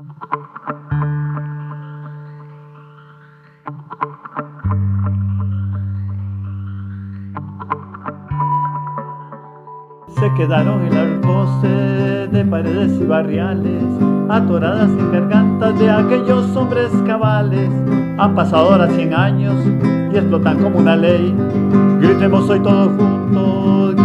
Se quedaron en las voces de paredes y barriales, atoradas en gargantas de aquellos hombres cabales. Han pasado ahora cien años y explotan como una ley. Gritemos hoy todos juntos.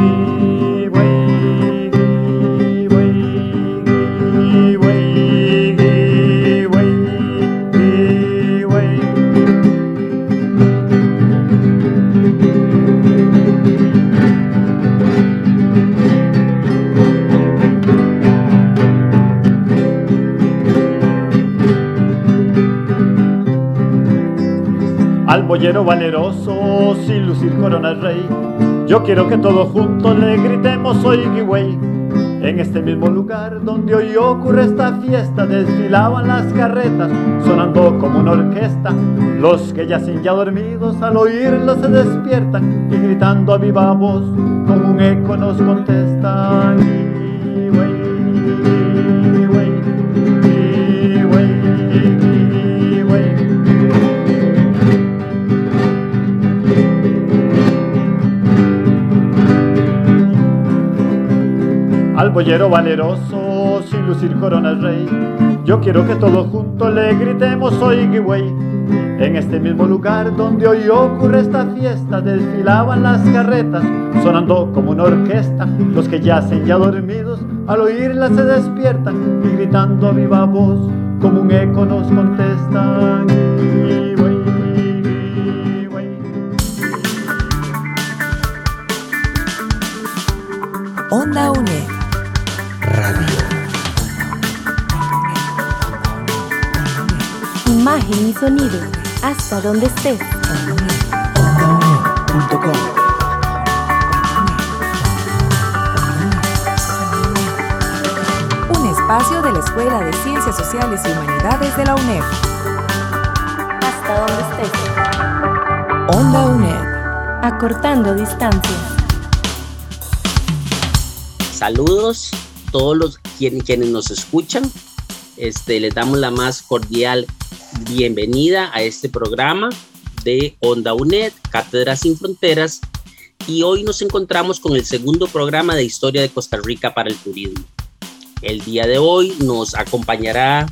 Boyero valeroso sin lucir corona rey. Yo quiero que todos juntos le gritemos hoy Giway. En este mismo lugar donde hoy ocurre esta fiesta desfilaban las carretas sonando como una orquesta. Los que yacen ya dormidos al oírlo se despiertan y gritando a viva voz con un eco nos contestan. Boyero valeroso, sin lucir corona rey. Yo quiero que todos juntos le gritemos hoy güey. En este mismo lugar donde hoy ocurre esta fiesta, desfilaban las carretas, sonando como una orquesta. Los que yacen ya dormidos, al oírla se despiertan y gritando a viva voz, como un eco nos contestan. Onda UNE Imagen y sonido, hasta donde estés. Un espacio de la Escuela de Ciencias Sociales y Humanidades de la UNED. Hasta donde estés. Onda UNED. Acortando distancias. Saludos a todos los quienes, quienes nos escuchan. Este, les damos la más cordial bienvenida a este programa de Onda UNED, Cátedras sin Fronteras, y hoy nos encontramos con el segundo programa de Historia de Costa Rica para el Turismo. El día de hoy nos acompañará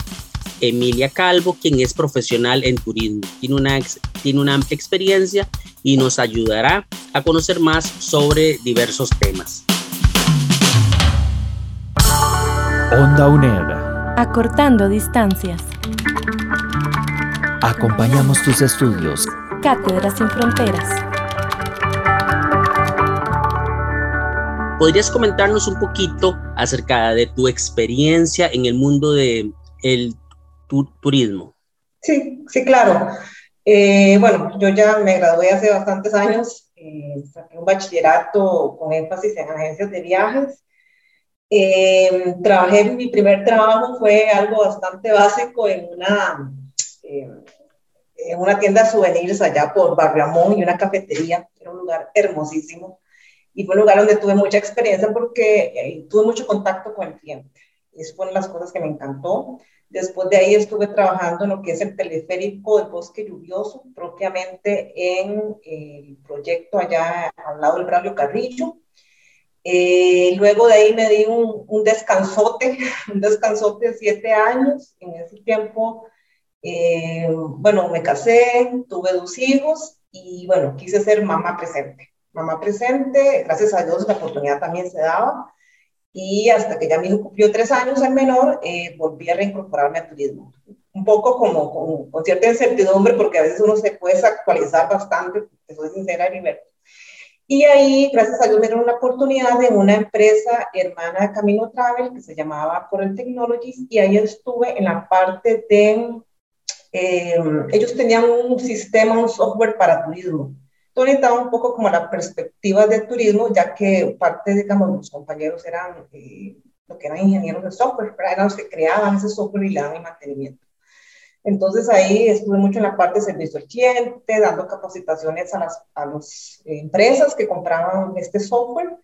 Emilia Calvo, quien es profesional en turismo, tiene una, tiene una amplia experiencia y nos ayudará a conocer más sobre diversos temas. Onda UNED. Acortando distancias. Acompañamos tus estudios. Cátedras sin Fronteras. ¿Podrías comentarnos un poquito acerca de tu experiencia en el mundo del el turismo? Sí, sí, claro. Eh, bueno, yo ya me gradué hace bastantes años, eh, saqué un bachillerato con énfasis en agencias de viajes. Eh, trabajé, mi primer trabajo fue algo bastante básico en una, en una tienda de souvenirs allá por Barramón y una cafetería. Era un lugar hermosísimo. Y fue un lugar donde tuve mucha experiencia porque eh, tuve mucho contacto con el cliente. Eso fue una de las cosas que me encantó. Después de ahí estuve trabajando en lo que es el teleférico del bosque lluvioso, propiamente en el proyecto allá al lado del Braulio Carrillo. Eh, luego de ahí me di un, un, descansote, un descansote de siete años. En ese tiempo eh, bueno, me casé, tuve dos hijos y bueno, quise ser mamá presente. Mamá presente, gracias a Dios la oportunidad también se daba. Y hasta que ya mi hijo cumplió tres años, el menor, eh, volví a reincorporarme al turismo. Un poco como con, cierta incertidumbre, porque a veces uno se puede actualizar bastante, te soy sincera, Heriberto. Y ahí, gracias a Dios, me dieron una oportunidad en una empresa hermana de Camino Travel que se llamaba Corel Technologies y ahí estuve en la parte de eh, ellos tenían un sistema, un software para turismo. Estaba un poco como la perspectiva del turismo, ya que parte, digamos, los compañeros eran eh, lo que eran ingenieros de software, eran los que creaban ese software y le daban el mantenimiento. Entonces ahí estuve mucho en la parte de servicio al cliente, dando capacitaciones a las a eh, empresas que compraban este software.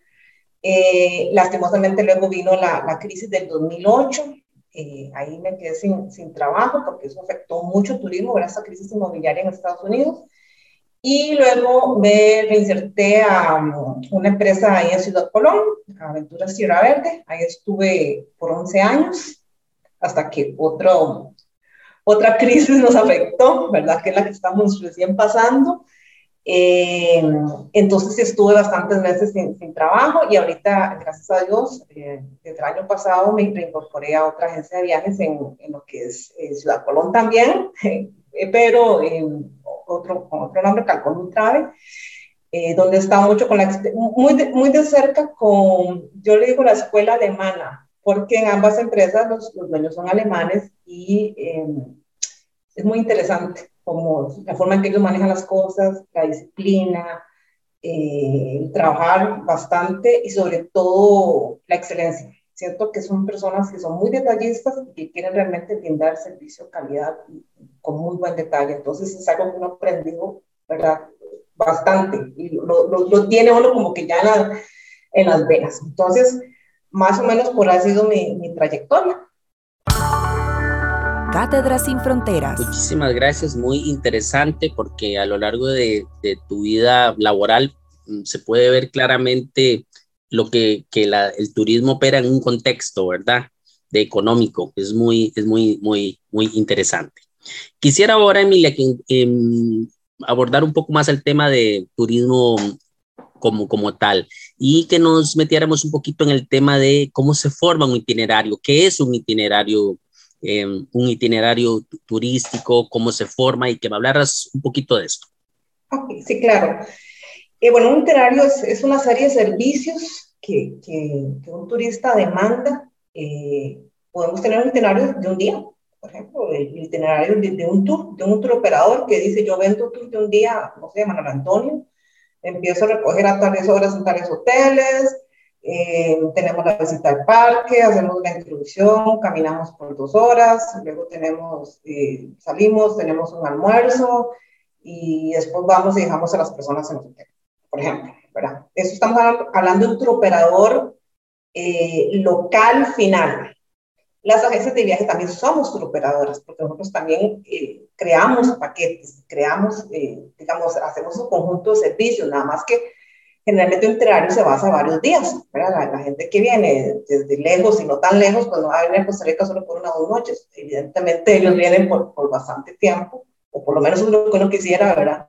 lastimosamente luego vino la, la crisis del 2008 eh, ahí me quedé sin, sin, trabajo porque eso afectó mucho el turismo, ¿verdad? esta crisis inmobiliaria en Estados Unidos. Y luego me reinserté a um, una empresa ahí en Ciudad Colón, Aventuras Sierra Verde. Ahí estuve por 11 años hasta que otro, otra crisis nos afectó, ¿verdad? Que es la que estamos recién pasando. Eh, entonces estuve bastantes meses sin, sin, trabajo y ahorita, gracias a Dios, eh, desde el año pasado me reincorporé a otra agencia de viajes en, en lo que es eh, Ciudad Colón también, pero otro, con otro nombre, Calcón Ultrave, donde estaba mucho con la, muy, de, muy de cerca con, yo le digo la escuela alemana, porque en ambas empresas los, los dueños son alemanes y es muy interesante como la forma en que ellos manejan las cosas, la disciplina, eh, trabajar bastante y sobre todo la excelencia. Siento que son personas que son muy detallistas y que quieren realmente brindar servicio, calidad con muy buen detalle. Entonces es algo que uno aprendido, ¿verdad? Bastante y lo, lo, tiene uno como que ya en, en, las venas. Entonces, más o menos por ahí ha sido mi, mi trayectoria. Cátedra sin Fronteras. Muchísimas gracias, muy interesante porque a lo largo de, tu vida laboral mm, se puede ver claramente lo que, que la, el turismo opera en un contexto, ¿verdad? De económico. Es muy, es muy, muy, muy interesante. Quisiera ahora, Emilia, que, em, abordar un poco más el tema de turismo como, como tal y que nos metiéramos un poquito en el tema de cómo se forma un itinerario, qué es un itinerario eh, un itinerario turístico, cómo se forma y que me hablaras un poquito de esto. sí, claro. Eh, bueno, un itinerario es, es, una serie de servicios que, que, que un turista demanda. Eh, podemos tener un itinerario de un día, por ejemplo, el itinerario de, de, un tour, de un tour operador que dice yo vendo tour de un día, no sé, Manuel Antonio, empiezo a recoger a tales horas en tales hoteles, eh, tenemos la visita al parque, hacemos la introducción, caminamos por dos horas, luego tenemos, eh, salimos, tenemos un almuerzo y después vamos y dejamos a las personas en el hotel, por ejemplo. ¿verdad? Eso estamos hablando de un operador eh, local final. Las agencias de viaje también somos operadoras, porque nosotros también creamos paquetes, creamos, digamos, hacemos un conjunto de servicios, nada más que generalmente un itinerario se basa varios días. La, la, gente que viene desde lejos y no tan lejos, pues no va a venir a Costa Rica solo por una o dos noches. Evidentemente ellos vienen por, por bastante tiempo, o por lo menos es lo que uno quisiera, ¿verdad?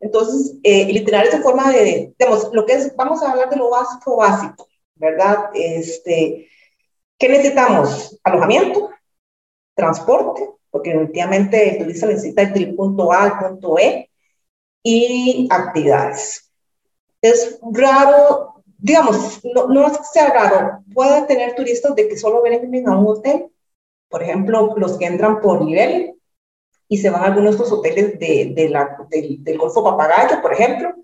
Entonces, eh, el itinerario se forma de, digamos, lo que es, vamos a hablar de lo básico, básico, ¿verdad? Este, ¿Qué necesitamos? Alojamiento, transporte, porque definitivamente el turista necesita ir del punto A al punto E, y actividades es raro, digamos, no, no es que sea raro, puede tener turistas de que solo vienen a un hotel, por ejemplo, los que entran por nivel y se van a algunos de estos hoteles de, de la, del, Golfo Papagayo, por ejemplo,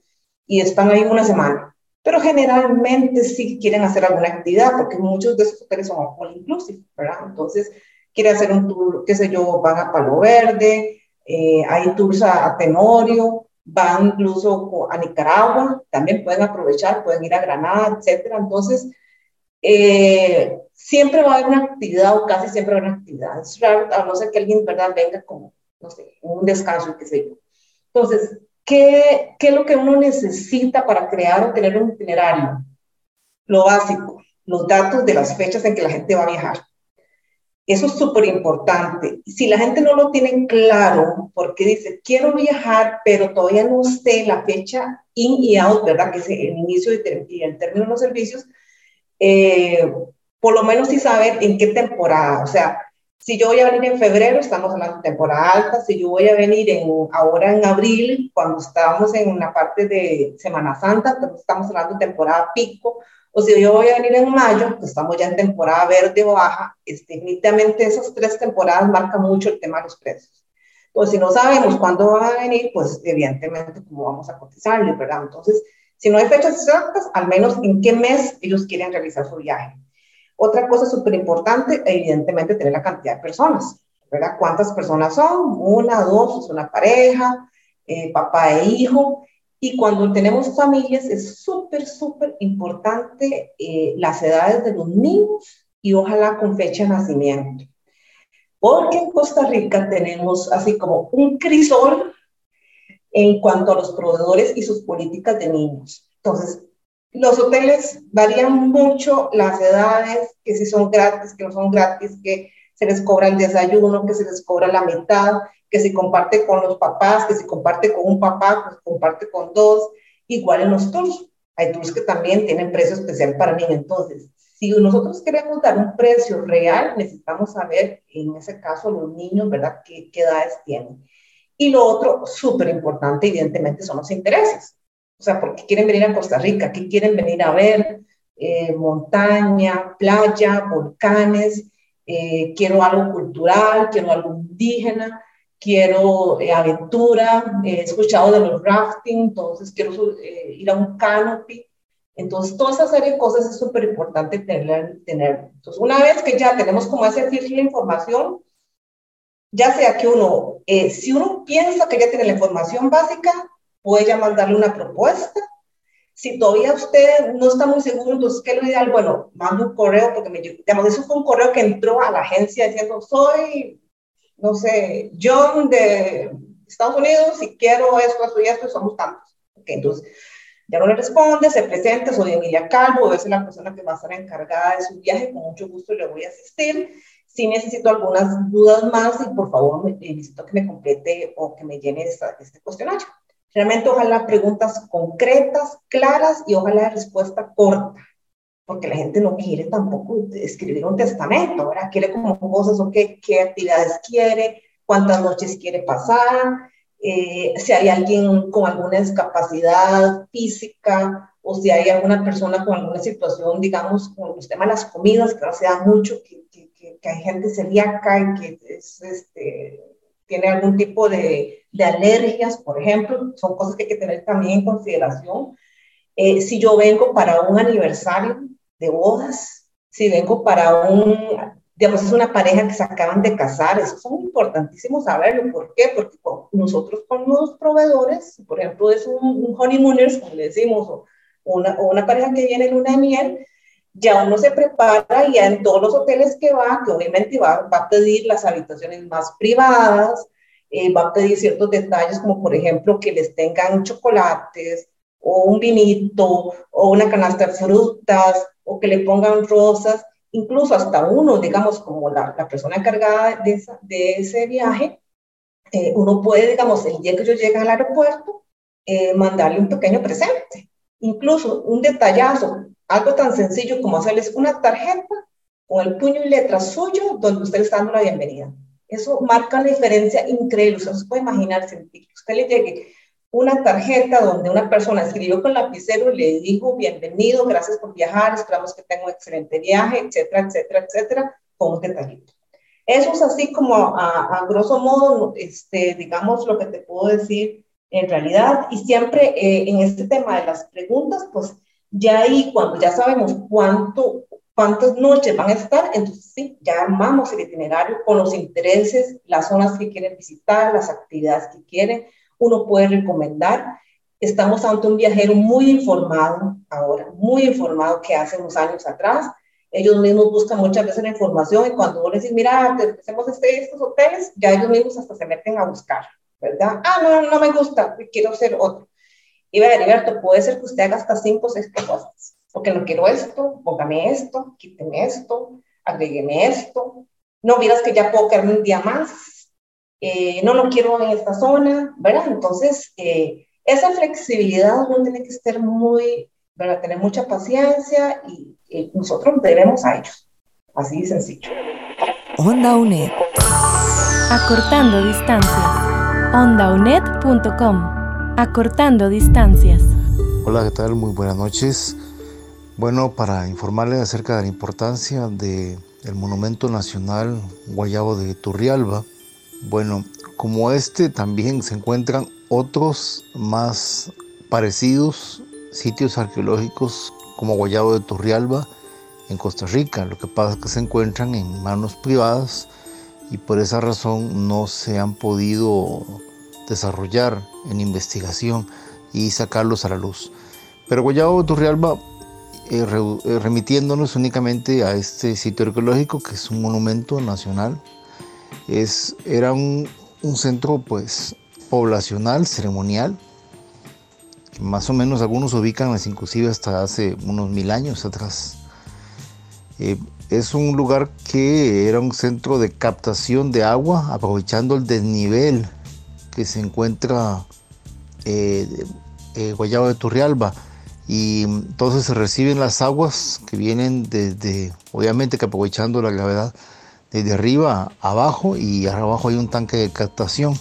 y están ahí una semana. Pero generalmente sí quieren hacer alguna actividad, porque muchos de esos hoteles son all inclusive, ¿verdad? Entonces, quiere hacer un tour, qué sé yo, van a Palo Verde, eh, hay tours a, a Tenorio, van incluso a Nicaragua, también pueden aprovechar, pueden ir a Granada, etcétera. Entonces, eh, siempre va a haber una actividad o casi siempre va a haber una actividad. Es raro, a no ser que alguien, ¿verdad?, venga como, no sé, un descanso, qué sé yo. Entonces, ¿qué, ¿qué es lo que uno necesita para crear o tener un itinerario? Lo básico, los datos de las fechas en que la gente va a viajar. Eso es súper importante. Si la gente no lo tiene claro, porque dice, quiero viajar, pero todavía no sé la fecha in y out, ¿verdad? Que es el inicio y el término de los servicios, eh, por lo menos sí saber en qué temporada. O sea, si yo voy a venir en febrero, estamos hablando de temporada alta. Si yo voy a venir en, ahora en abril, cuando estábamos en una parte de Semana Santa, estamos hablando de temporada pico o si yo voy a venir en mayo, pues estamos ya en temporada verde o baja, definitivamente esas tres temporadas marcan mucho el tema de los precios. Pues si no sabemos cuándo va a venir, pues evidentemente cómo vamos a cotizarle, ¿verdad? Entonces, si no hay fechas exactas, al menos en qué mes ellos quieren realizar su viaje. Otra cosa súper importante, evidentemente, tener la cantidad de personas, ¿verdad? ¿Cuántas personas son? Una, dos, es una pareja, eh, papá e hijo. Y cuando tenemos familias es súper, súper importante eh, las edades de los niños y ojalá con fecha de nacimiento. Porque en Costa Rica tenemos así como un crisol en cuanto a los proveedores y sus políticas de niños. Entonces, los hoteles varían mucho las edades, que si son gratis, que no son gratis, que se les cobra el desayuno, que se les cobra la mitad, que se comparte con los papás, que se comparte con un papá, pues comparte con dos, igual en los tours. Hay tours que también tienen precio especial para niños. Entonces, si nosotros queremos dar un precio real, necesitamos saber, en ese caso, los niños, ¿verdad?, qué, qué edades tienen. Y lo otro, súper importante, evidentemente, son los intereses. O sea, ¿por qué quieren venir a Costa Rica? ¿Qué quieren venir a ver? Eh, montaña, playa, volcanes, eh, quiero algo cultural, quiero algo indígena, quiero eh, aventura, he escuchado de los rafting, entonces quiero ir a un canopy. Entonces, toda esa serie de cosas es súper importante tener, tener. Entonces, una vez que ya tenemos como ese filtro de información, ya sea que uno, si uno piensa que ya tiene la información básica, puede ya mandarle una propuesta. Si todavía usted no está muy seguro, entonces, ¿qué es lo ideal? Bueno, mando un correo, porque me, digamos, eso fue un correo que entró a la agencia diciendo, soy, no sé, John de Estados Unidos y quiero esto, esto y esto, y somos tantos. Okay, entonces, ya no le responde, se presenta, soy Emilia Calvo, es la persona que va a estar encargada de su viaje, con mucho gusto le voy a asistir. Si necesito algunas dudas más, y por favor necesito que me complete o que me llene este cuestionario. Realmente ojalá preguntas concretas, claras y ojalá respuesta corta, porque la gente no quiere tampoco escribir un testamento, ¿verdad? Quiere como cosas, o qué, qué actividades quiere, cuántas noches quiere pasar, eh, si hay alguien con alguna discapacidad física o si hay alguna persona con alguna situación, digamos, con los temas de las comidas, que ahora se da mucho, que, que, que, hay gente celíaca y que es, este, tiene algún tipo de, de, alergias, por ejemplo, son cosas que hay que tener también en consideración. Eh, si yo vengo para un aniversario de bodas, si vengo para un, digamos, es una pareja que se acaban de casar, eso es importantísimo saberlo. ¿Por qué? Porque nosotros con los proveedores, por ejemplo, es un, un honeymooners, como le decimos, o una, o una pareja que viene en luna de miel, ya uno se prepara y en todos los hoteles que va, que obviamente va, va a pedir las habitaciones más privadas, eh, va a pedir ciertos detalles como por ejemplo que les tengan chocolates o un vinito o una canasta de frutas o que le pongan rosas, incluso hasta uno, digamos, como la, la persona encargada de, de ese viaje, eh, uno puede, digamos, el día que yo llegue al aeropuerto, eh, mandarle un pequeño presente, incluso un detallazo algo tan sencillo como hacerles una tarjeta con el puño y letra suyo donde usted está dando la bienvenida. Eso marca una diferencia increíble. Usted se puede imaginar, si usted le llegue una tarjeta donde una persona escribió con lapicero y le dijo bienvenido, gracias por viajar, esperamos que tenga un excelente viaje, etcétera, etcétera, etcétera, con un detallito. Eso es así como a, a grosso modo, este, digamos, lo que te puedo decir en realidad. Y siempre eh, en este tema de las preguntas, pues ya ahí, cuando ya sabemos cuánto, cuántas noches van a estar, entonces sí, ya armamos el itinerario con los intereses, las zonas que quieren visitar, las actividades que quieren. Uno puede recomendar. Estamos ante un viajero muy informado ahora, muy informado que hace unos años atrás. Ellos mismos buscan muchas veces la información y cuando uno les dice, mira, hacemos este, estos hoteles, ya ellos mismos hasta se meten a buscar, ¿verdad? Ah, no, no me gusta, quiero hacer otro. Y vea, Heriberto, puede ser que usted haga hasta cinco o seis cosas, porque no quiero esto, póngame esto, quíteme esto, agrégueme esto, no miras que ya puedo quedarme un día más, eh, no lo quiero en esta zona, ¿verdad? Entonces, eh, esa flexibilidad uno tiene que estar muy, ¿verdad? Tener mucha paciencia y, nosotros debemos a ellos, así de sencillo. Onda UNED. Acortando distancias. OndaUNED.com Acortando distancias. Hola, ¿qué tal? Muy buenas noches. Bueno, para informarles acerca de la importancia del el Monumento Nacional Guayabo de Turrialba, bueno, como este también se encuentran otros más parecidos sitios arqueológicos como Guayabo de Turrialba en Costa Rica. Lo que pasa es que se encuentran en manos privadas y por esa razón no se han podido desarrollar en investigación y sacarlos a la luz. Pero Guayabo Turrialba eh, eh, remitiéndonos únicamente a este sitio arqueológico que es un monumento nacional. Es, era un, centro pues poblacional, ceremonial, más o menos algunos ubican inclusive hasta hace unos mil años atrás. Eh, es un lugar que era un centro de captación de agua, aprovechando el desnivel que se encuentra eh, eh, de Turrialba. Y entonces se reciben las aguas que vienen desde, obviamente que aprovechando la gravedad, desde arriba abajo y abajo hay un tanque de captación.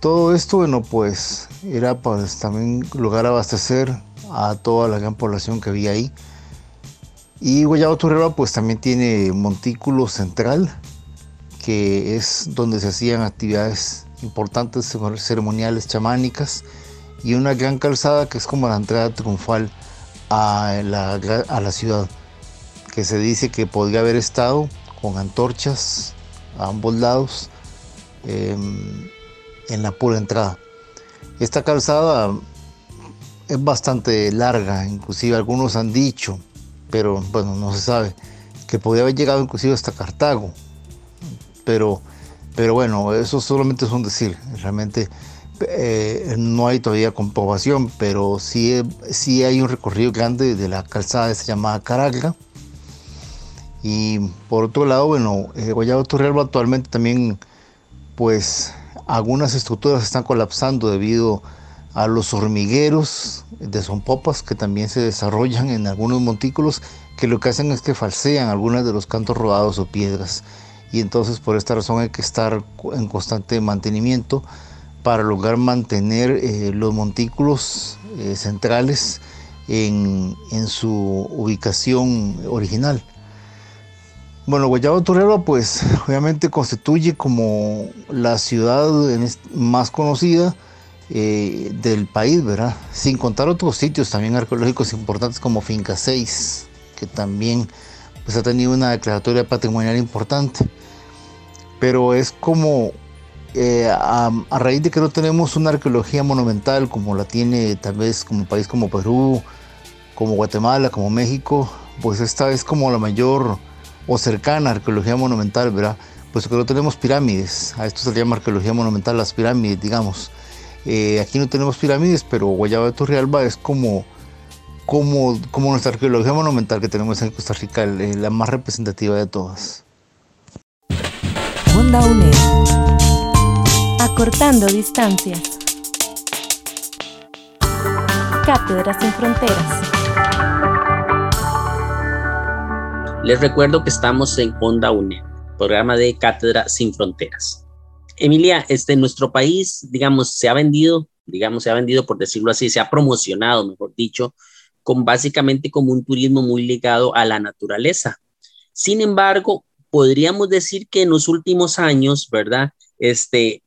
Todo esto, bueno, pues era pues también lugar a abastecer a toda la gran población que había ahí. Y Guayabo Turrialba pues también tiene montículo central, que es donde se hacían actividades importantes ceremoniales chamánicas y una gran calzada que es como la entrada triunfal a la, a la ciudad, que se dice que podría haber estado con antorchas a ambos lados em, en la pura entrada. Esta calzada es bastante larga, inclusive algunos han dicho, pero bueno, no se sabe, que podría haber llegado inclusive hasta Cartago, pero pero bueno, eso solamente es un decir. Realmente eh, no hay todavía comprobación, pero sí, sí hay un recorrido grande de la calzada se llamada Caragla. Y por otro lado, bueno, eh, Guayabo Turrialba actualmente también, pues algunas estructuras están colapsando debido a los hormigueros de Sonpopas que también se desarrollan en algunos montículos que lo que hacen es que falsean algunas de los cantos rodados o piedras y entonces por esta razón hay que estar en constante mantenimiento para lograr mantener eh, los montículos eh, centrales en, su ubicación original. Bueno, Guayabo Torrero pues obviamente constituye como la ciudad más conocida eh, del país, ¿verdad? Sin contar otros sitios también arqueológicos importantes como Finca 6, que también pues, ha tenido una declaratoria patrimonial importante pero es como eh, a, raíz de que no tenemos una arqueología monumental como la tiene tal vez como un país como Perú, como Guatemala, como México, pues esta es como la mayor o cercana arqueología monumental, ¿verdad? Pues que no tenemos pirámides, a esto se le llama arqueología monumental, las pirámides, digamos. Eh, aquí no tenemos pirámides, pero Guayaba de Turrialba es como, como, como nuestra arqueología monumental que tenemos en Costa Rica, la más representativa de todas. Onda UNED. Acortando distancias. Cátedras sin fronteras. Les recuerdo que estamos en Onda UNED, programa de Cátedra sin Fronteras. Emilia, este, nuestro país, digamos, se ha vendido, digamos, se ha vendido, por decirlo así, se ha promocionado, mejor dicho, con básicamente como un turismo muy ligado a la naturaleza. Sin embargo, podríamos decir que en los últimos años, ¿verdad? Este,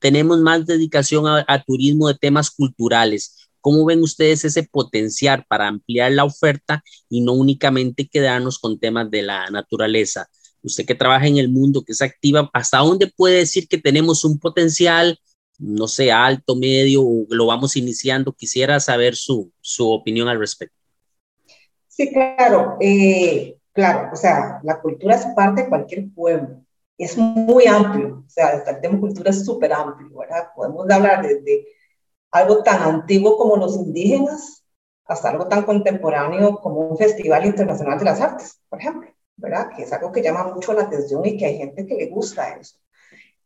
tenemos más dedicación a, turismo de temas culturales. ¿Cómo ven ustedes ese potencial para ampliar la oferta y no únicamente quedarnos con temas de la naturaleza? Usted que trabaja en el mundo, que es activa, ¿hasta dónde puede decir que tenemos un potencial, no sé, alto, medio, o lo vamos iniciando? Quisiera saber su, su opinión al respecto. Sí, claro. Eh, Claro, o sea, la cultura es parte de cualquier pueblo. Es muy amplio, o sea, el tema cultura es súper amplio, ¿verdad? Podemos hablar desde algo tan antiguo como los indígenas hasta algo tan contemporáneo como un Festival Internacional de las Artes, por ejemplo, ¿verdad? Que es algo que llama mucho la atención y que hay gente que le gusta eso.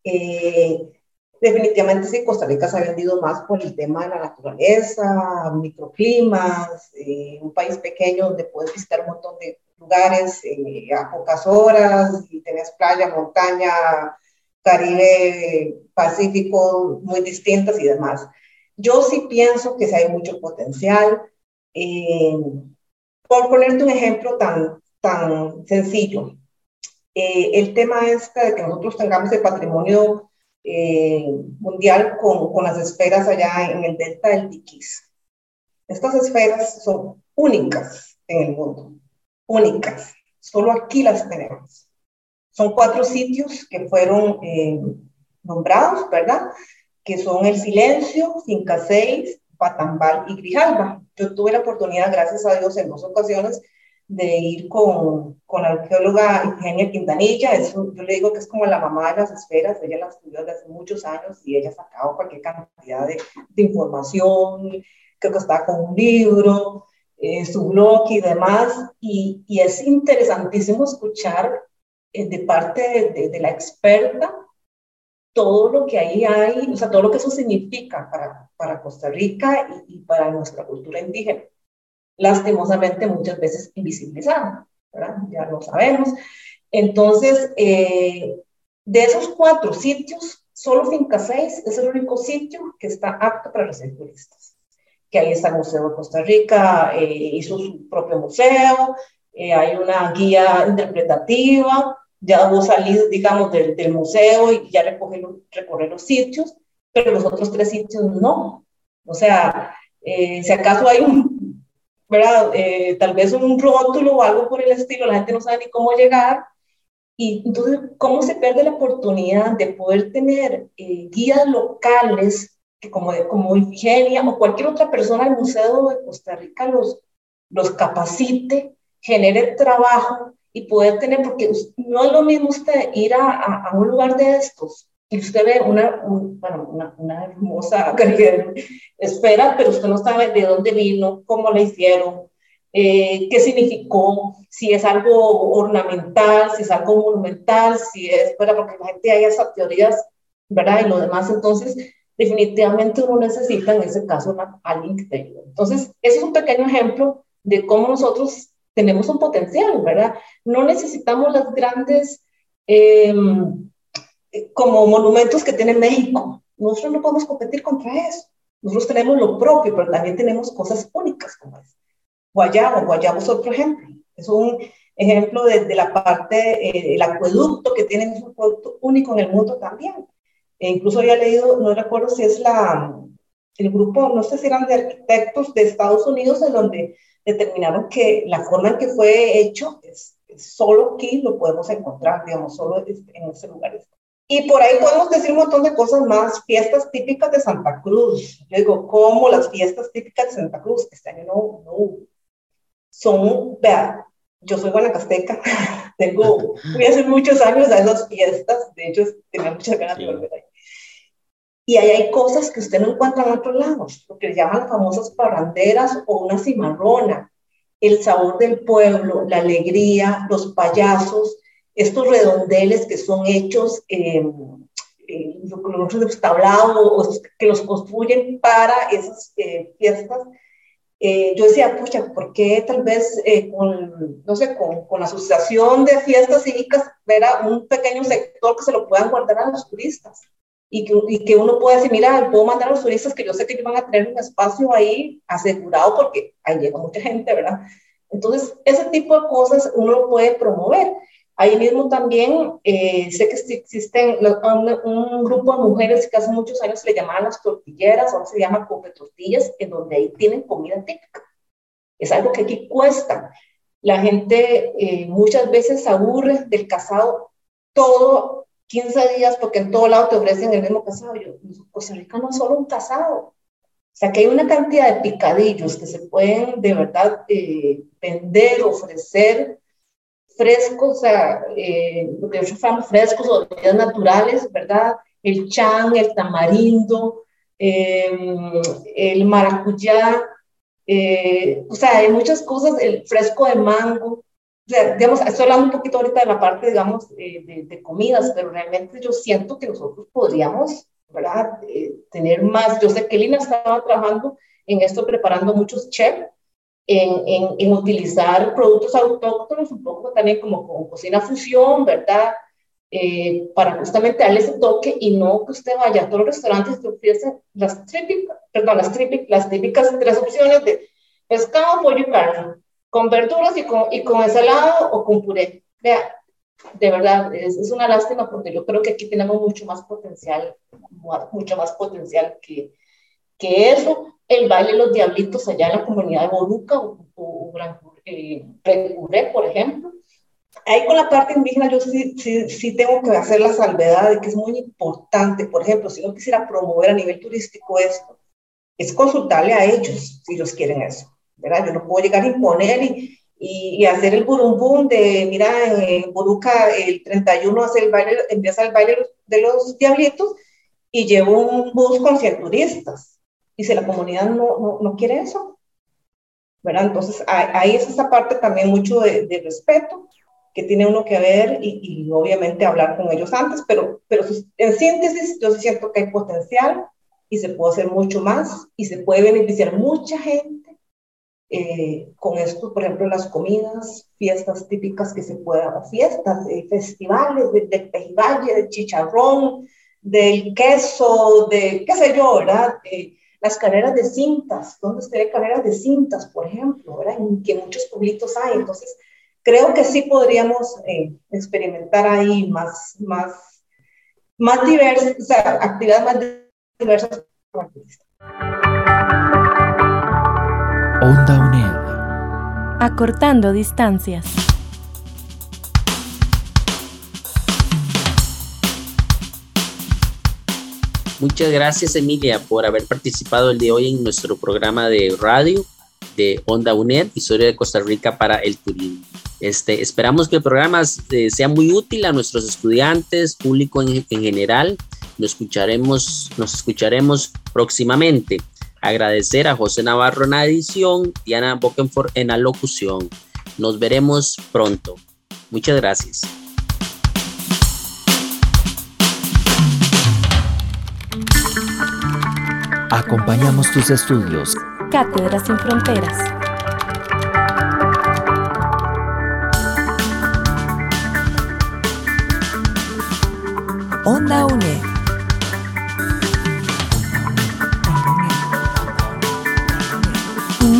Eh, definitivamente sí, Costa Rica se ha vendido más por el tema de la naturaleza, microclimas, eh, un país pequeño donde puedes visitar un montón de lugares eh, a pocas horas y tenés playa, montaña, Caribe, Pacífico muy distintas y demás. Yo sí pienso que sí hay mucho potencial. Eh, por ponerte un ejemplo tan, tan sencillo, eh, el tema este de que nosotros tengamos el patrimonio mundial con, con las esferas allá en el delta del Tiquís. Estas esferas son únicas en el mundo únicas. Solo aquí las tenemos. Son cuatro sitios que fueron eh, nombrados, ¿verdad? Que son El Silencio, Finca 6, Patambal y Grijalba. Yo tuve la oportunidad, gracias a Dios, en dos ocasiones de ir con, con la arqueóloga Eugenia Quintanilla. Yo le digo que es como la mamá de las esferas. Ella la estudió desde hace muchos años y ella sacaba cualquier cantidad de, de información. Creo que estaba con un libro, eh, su blog y demás. Y, es interesantísimo escuchar eh, de parte de, la experta todo lo que ahí hay, o sea, todo lo que eso significa para, para Costa Rica y, y para nuestra cultura indígena lastimosamente muchas veces invisibilizada, ¿verdad? Ya lo sabemos. Entonces, eh, de esos cuatro sitios, solo Finca 6 es el único sitio que está apto para recibir turistas. Que ahí está el Museo de Costa Rica, eh, hizo su propio museo, eh, hay una guía interpretativa, ya vos salís, digamos, del, del museo y ya recorrer, recorrer los sitios, pero los otros tres sitios no. O sea, si acaso hay un ¿verdad? Eh, tal vez un rótulo o algo por el estilo, la gente no sabe ni cómo llegar. Y entonces, ¿cómo se pierde la oportunidad de poder tener eh, guías locales que como, como Ifigenia o cualquier otra persona del Museo de Costa Rica los, los capacite, genere trabajo y poder tener, porque no es lo mismo usted ir a, a un lugar de estos y usted ve una, bueno, una, una, hermosa esfera, pero usted no sabe de dónde vino, cómo la hicieron, eh, qué significó, si es algo ornamental, si es algo monumental, si es, para porque la gente hay esas teorías, ¿verdad? Y lo demás, entonces, definitivamente uno necesita en ese caso una, alguien que. Entonces, ese es un pequeño ejemplo de cómo nosotros tenemos un potencial, ¿verdad? No necesitamos las grandes... Eh, como monumentos que tiene México. Nosotros no podemos competir contra eso. Nosotros tenemos lo propio, pero también tenemos cosas únicas como es. Guayabo, Guayabo es otro ejemplo. Es un ejemplo de, la parte, eh, el acueducto que tiene, es un acueducto único en el mundo también. E incluso había leído, no recuerdo si es la, el grupo, no sé si eran de arquitectos de Estados Unidos, en donde determinaron que la forma en que fue hecho es, solo aquí lo podemos encontrar, digamos, solo en ese lugar. Y por ahí podemos decir un montón de cosas más, fiestas típicas de Santa Cruz. Yo digo, ¿cómo las fiestas típicas de Santa Cruz? Este año no, no. Son, vea, yo soy guanacasteca, tengo, voy a hacer muchos años a esas fiestas, de hecho tenía muchas ganas de volver ahí. Y ahí hay cosas que usted no encuentra en otros lados, lo que llaman las famosas parranderas o una cimarrona, el sabor del pueblo, la alegría, los payasos, estos redondeles que son hechos, eh, eh, los tablados, que los construyen para esas eh, fiestas. Eh, yo decía, pucha, ¿por qué tal vez con, no sé, con, con, la asociación de fiestas cívicas, ver un pequeño sector que se lo puedan guardar a los turistas? Y que, y que uno pueda decir, mira, puedo mandar a los turistas que yo sé que van a tener un espacio ahí asegurado porque ahí llega mucha gente, ¿verdad? Entonces, ese tipo de cosas uno lo puede promover. Ahí mismo también eh, sé que existen un, grupo de mujeres que hace muchos años se le llamaban las tortilleras, ahora se llama tortillas, en donde ahí tienen comida típica. Es algo que aquí cuesta. La gente eh, muchas veces aburre del casado todo 15 días porque en todo lado te ofrecen el mismo casado. Yo, Costa Rica no es solo un casado. O sea, que hay una cantidad de picadillos que se pueden de verdad eh, vender, ofrecer frescos, eh, lo que nosotros frescos o bebidas naturales, ¿verdad? El chan, el tamarindo, eh, el maracuyá, eh, o sea, hay muchas cosas, el fresco de mango, digamos, estoy hablando un poquito ahorita de la parte, digamos, de, de, comidas, pero realmente yo siento que nosotros podríamos, ¿verdad? tener más, yo sé que Lina estaba trabajando en esto, preparando muchos chefs, en, en, utilizar productos autóctonos, un poco también como con cocina fusión, ¿verdad? Eh, para justamente darle ese toque y no que usted vaya a todos los restaurantes que ofrecen las típicas, perdón, las, típicas, las típicas tres opciones de pescado, pollo y carne, con verduras y con, y con ensalada o con puré. Vea, de verdad, es, es, una lástima porque yo creo que aquí tenemos mucho más potencial, mucho más potencial que, que eso el baile de los diablitos allá en la comunidad de Boruca o, o Gran eh, por ejemplo. Ahí con la parte indígena yo sí, sí, sí, tengo que hacer la salvedad de que es muy importante, por ejemplo, si uno quisiera promover a nivel turístico esto, es consultarle a ellos si ellos quieren eso, ¿verdad? Yo no puedo llegar a imponer y, y, hacer el burumbum de, mira, en Buruca el 31 hace el baile, empieza el baile de los diablitos y llevo un bus con 100 turistas. Y si la comunidad no, no, no quiere eso, ¿verdad? Entonces ahí es esa parte también mucho de, de respeto que tiene uno que ver y, y, obviamente hablar con ellos antes, pero, pero en síntesis yo siento que hay potencial y se puede hacer mucho más y se puede beneficiar mucha gente eh, con esto, por ejemplo, las comidas, fiestas típicas que se puedan, fiestas, eh, festivales de, de pejiballe, de chicharrón, del queso, de qué sé yo, ¿verdad? Eh, las carreras de cintas, ¿dónde estaría carreras de cintas, por ejemplo, ¿verdad? En que muchos pueblitos hay. Entonces, creo que sí podríamos eh, experimentar ahí más, más, más diversas, o sea, actividades más diversas. Onda UNED. Acortando distancias. Muchas gracias Emilia por haber participado el de hoy en nuestro programa de radio de Onda UNED, Historia de Costa Rica para el Turismo. Este, esperamos que el programa eh, sea muy útil a nuestros estudiantes, público en, general. Nos escucharemos, nos escucharemos próximamente. Agradecer a José Navarro en la edición, Diana Bokenford en la locución. Nos veremos pronto. Muchas gracias. Acompañamos tus estudios. Cátedras sin Fronteras. Onda UNED.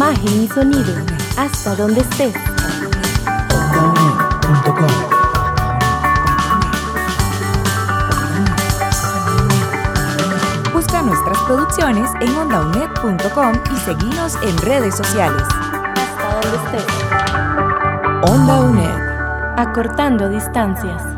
Imagen y sonido. Hasta donde estés. OndaUNED.com nuestras producciones en ondaunet.com y seguimos en redes sociales. Hasta donde estés. Onda UNED. Acortando distancias.